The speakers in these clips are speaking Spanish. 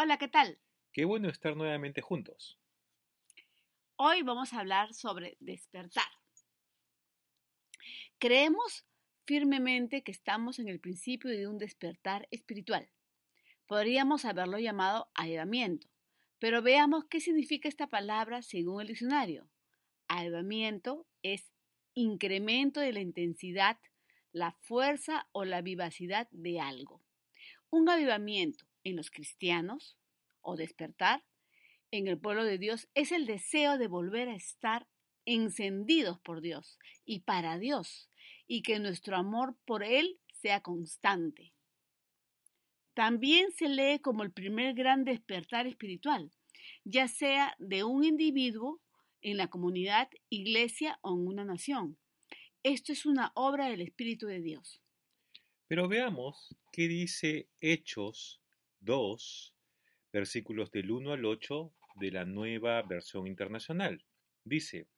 Hola, ¿qué tal? Qué bueno estar nuevamente juntos. Hoy vamos a hablar sobre despertar. Creemos firmemente que estamos en el principio de un despertar espiritual. Podríamos haberlo llamado avivamiento, pero veamos qué significa esta palabra según el diccionario. Avivamiento es incremento de la intensidad, la fuerza o la vivacidad de algo. Un avivamiento en los cristianos o despertar en el pueblo de Dios es el deseo de volver a estar encendidos por Dios y para Dios y que nuestro amor por Él sea constante. También se lee como el primer gran despertar espiritual, ya sea de un individuo en la comunidad, iglesia o en una nación. Esto es una obra del Espíritu de Dios. Pero veamos qué dice Hechos 2, versículos del 1 al 8 de la nueva versión internacional. Dice,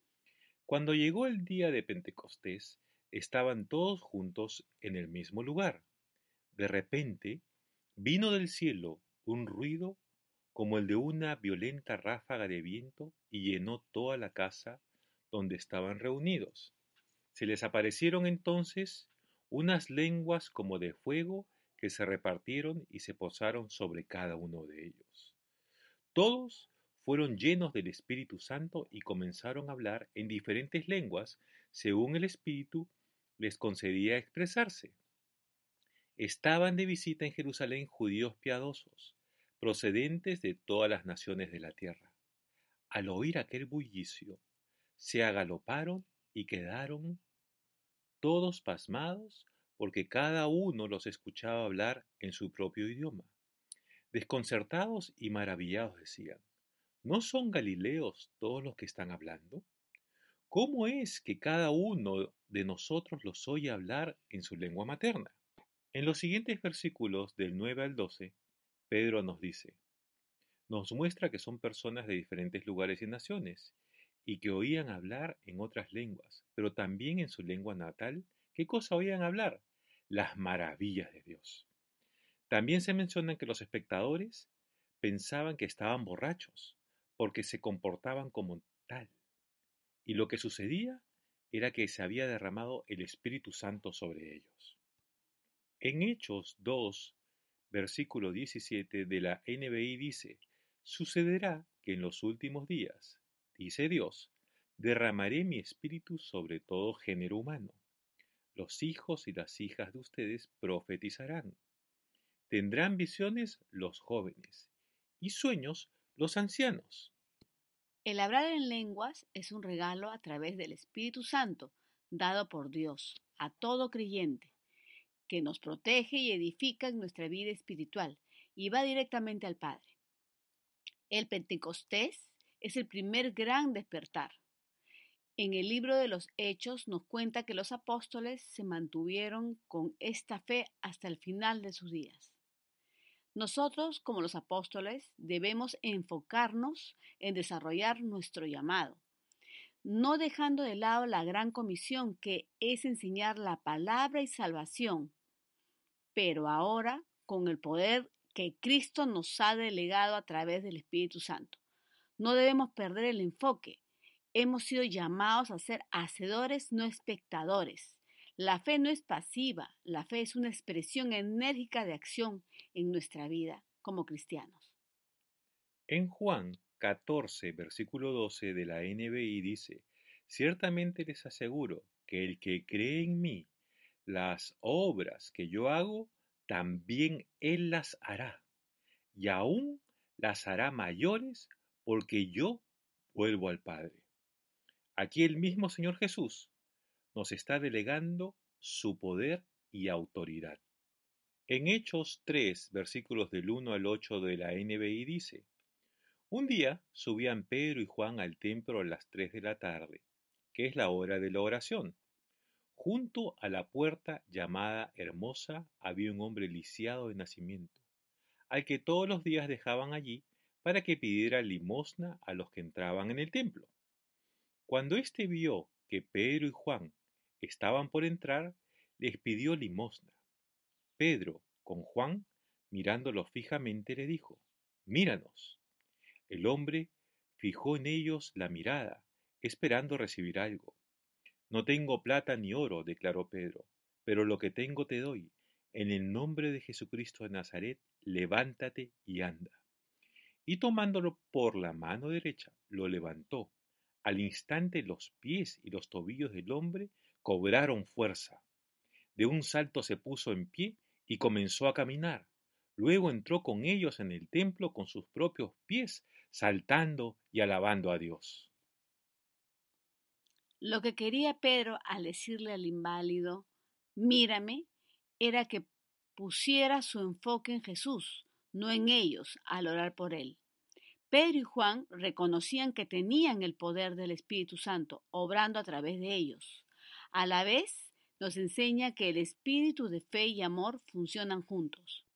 Cuando llegó el día de Pentecostés, estaban todos juntos en el mismo lugar. De repente, vino del cielo un ruido como el de una violenta ráfaga de viento y llenó toda la casa donde estaban reunidos. Se les aparecieron entonces unas lenguas como de fuego que se repartieron y se posaron sobre cada uno de ellos. Todos fueron llenos del Espíritu Santo y comenzaron a hablar en diferentes lenguas según el Espíritu les concedía expresarse. Estaban de visita en Jerusalén judíos piadosos, procedentes de todas las naciones de la tierra. Al oír aquel bullicio, se agaloparon y quedaron todos pasmados porque cada uno los escuchaba hablar en su propio idioma. Desconcertados y maravillados decían, ¿no son Galileos todos los que están hablando? ¿Cómo es que cada uno de nosotros los oye hablar en su lengua materna? En los siguientes versículos del 9 al 12, Pedro nos dice, nos muestra que son personas de diferentes lugares y naciones, y que oían hablar en otras lenguas, pero también en su lengua natal, ¿qué cosa oían hablar? las maravillas de Dios. También se menciona que los espectadores pensaban que estaban borrachos, porque se comportaban como tal. Y lo que sucedía era que se había derramado el Espíritu Santo sobre ellos. En Hechos 2, versículo 17 de la NBI dice, sucederá que en los últimos días, dice Dios, derramaré mi espíritu sobre todo género humano los hijos y las hijas de ustedes profetizarán. Tendrán visiones los jóvenes y sueños los ancianos. El hablar en lenguas es un regalo a través del Espíritu Santo dado por Dios a todo creyente, que nos protege y edifica en nuestra vida espiritual y va directamente al Padre. El Pentecostés es el primer gran despertar en el libro de los Hechos nos cuenta que los apóstoles se mantuvieron con esta fe hasta el final de sus días. Nosotros, como los apóstoles, debemos enfocarnos en desarrollar nuestro llamado, no dejando de lado la gran comisión que es enseñar la palabra y salvación, pero ahora con el poder que Cristo nos ha delegado a través del Espíritu Santo. No debemos perder el enfoque Hemos sido llamados a ser hacedores, no espectadores. La fe no es pasiva, la fe es una expresión enérgica de acción en nuestra vida como cristianos. En Juan 14, versículo 12 de la NBI dice, Ciertamente les aseguro que el que cree en mí, las obras que yo hago, también él las hará, y aún las hará mayores porque yo vuelvo al Padre. Aquí el mismo Señor Jesús nos está delegando su poder y autoridad. En Hechos 3, versículos del 1 al 8 de la NBI dice, Un día subían Pedro y Juan al templo a las 3 de la tarde, que es la hora de la oración. Junto a la puerta llamada Hermosa había un hombre lisiado de nacimiento, al que todos los días dejaban allí para que pidiera limosna a los que entraban en el templo. Cuando éste vio que Pedro y Juan estaban por entrar, les pidió limosna. Pedro, con Juan, mirándolo fijamente, le dijo, Míranos. El hombre fijó en ellos la mirada, esperando recibir algo. No tengo plata ni oro, declaró Pedro, pero lo que tengo te doy. En el nombre de Jesucristo de Nazaret, levántate y anda. Y tomándolo por la mano derecha, lo levantó. Al instante los pies y los tobillos del hombre cobraron fuerza. De un salto se puso en pie y comenzó a caminar. Luego entró con ellos en el templo con sus propios pies, saltando y alabando a Dios. Lo que quería Pedro al decirle al inválido, mírame, era que pusiera su enfoque en Jesús, no en ellos, al orar por él. Pedro y Juan reconocían que tenían el poder del Espíritu Santo, obrando a través de ellos. A la vez, nos enseña que el espíritu de fe y amor funcionan juntos.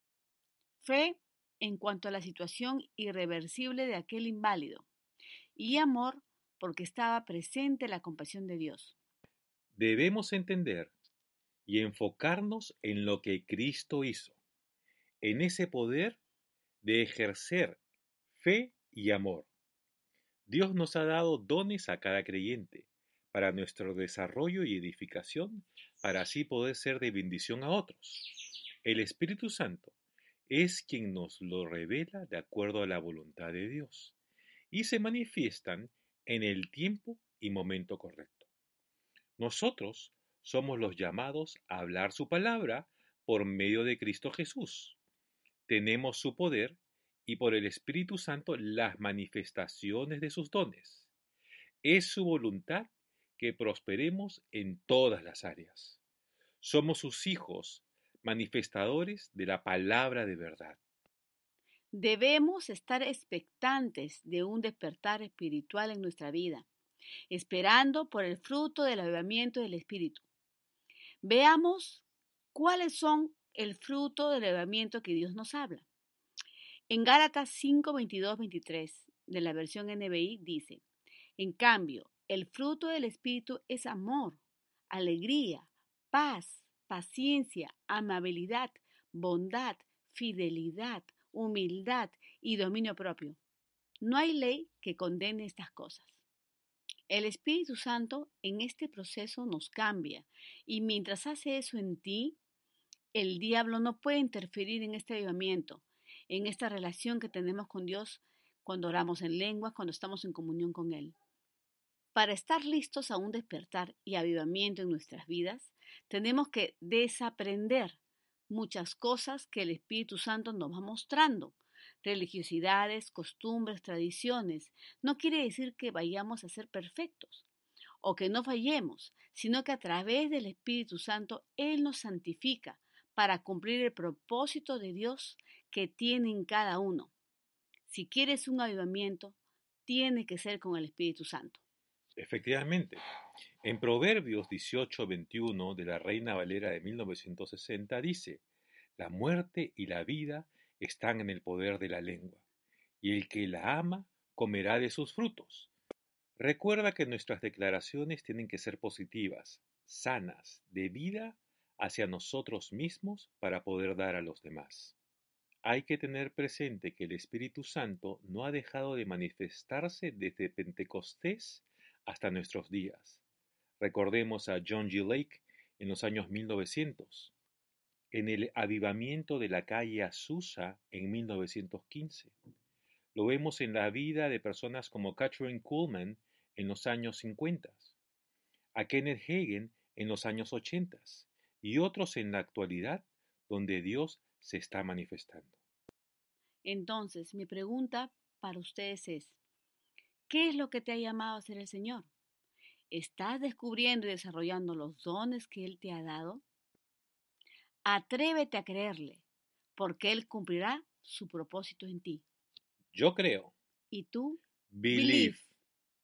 Fe en cuanto a la situación irreversible de aquel inválido y amor porque estaba presente la compasión de Dios. Debemos entender y enfocarnos en lo que Cristo hizo, en ese poder de ejercer fe y amor. Dios nos ha dado dones a cada creyente para nuestro desarrollo y edificación, para así poder ser de bendición a otros. El Espíritu Santo es quien nos lo revela de acuerdo a la voluntad de Dios y se manifiestan en el tiempo y momento correcto. Nosotros somos los llamados a hablar su palabra por medio de Cristo Jesús. Tenemos su poder y por el Espíritu Santo las manifestaciones de sus dones. Es su voluntad que prosperemos en todas las áreas. Somos sus hijos, manifestadores de la palabra de verdad. Debemos estar expectantes de un despertar espiritual en nuestra vida, esperando por el fruto del avivamiento del Espíritu. Veamos cuáles son el fruto del avivamiento que Dios nos habla. En Gálatas 5, 22, 23 de la versión NBI dice, en cambio, el fruto del Espíritu es amor, alegría, paz, paciencia, amabilidad, bondad, fidelidad, humildad y dominio propio. No hay ley que condene estas cosas. El Espíritu Santo en este proceso nos cambia y mientras hace eso en ti, el diablo no puede interferir en este avivamiento, en esta relación que tenemos con Dios cuando oramos en lenguas, cuando estamos en comunión con Él. Para estar listos a un despertar y avivamiento en nuestras vidas, tenemos que desaprender muchas cosas que el Espíritu Santo nos va mostrando. Religiosidades, costumbres, tradiciones. No quiere decir que vayamos a ser perfectos o que no fallemos, sino que a través del Espíritu Santo Él nos santifica para cumplir el propósito de Dios que tiene en cada uno. Si quieres un avivamiento, tiene que ser con el Espíritu Santo. Efectivamente, en Proverbios 18:21 de la Reina Valera de 1960 dice, La muerte y la vida están en el poder de la lengua, y el que la ama comerá de sus frutos. Recuerda que nuestras declaraciones tienen que ser positivas, sanas, de vida hacia nosotros mismos para poder dar a los demás. Hay que tener presente que el Espíritu Santo no ha dejado de manifestarse desde Pentecostés hasta nuestros días. Recordemos a John G. Lake en los años 1900, en el avivamiento de la calle Azusa en 1915. Lo vemos en la vida de personas como Catherine Kuhlman en los años 50, a Kenneth Hagen en los años 80 y otros en la actualidad donde Dios se está manifestando. Entonces, mi pregunta para ustedes es, ¿Qué es lo que te ha llamado a ser el Señor? ¿Estás descubriendo y desarrollando los dones que Él te ha dado? Atrévete a creerle porque Él cumplirá su propósito en ti. Yo creo. Y tú, Believe.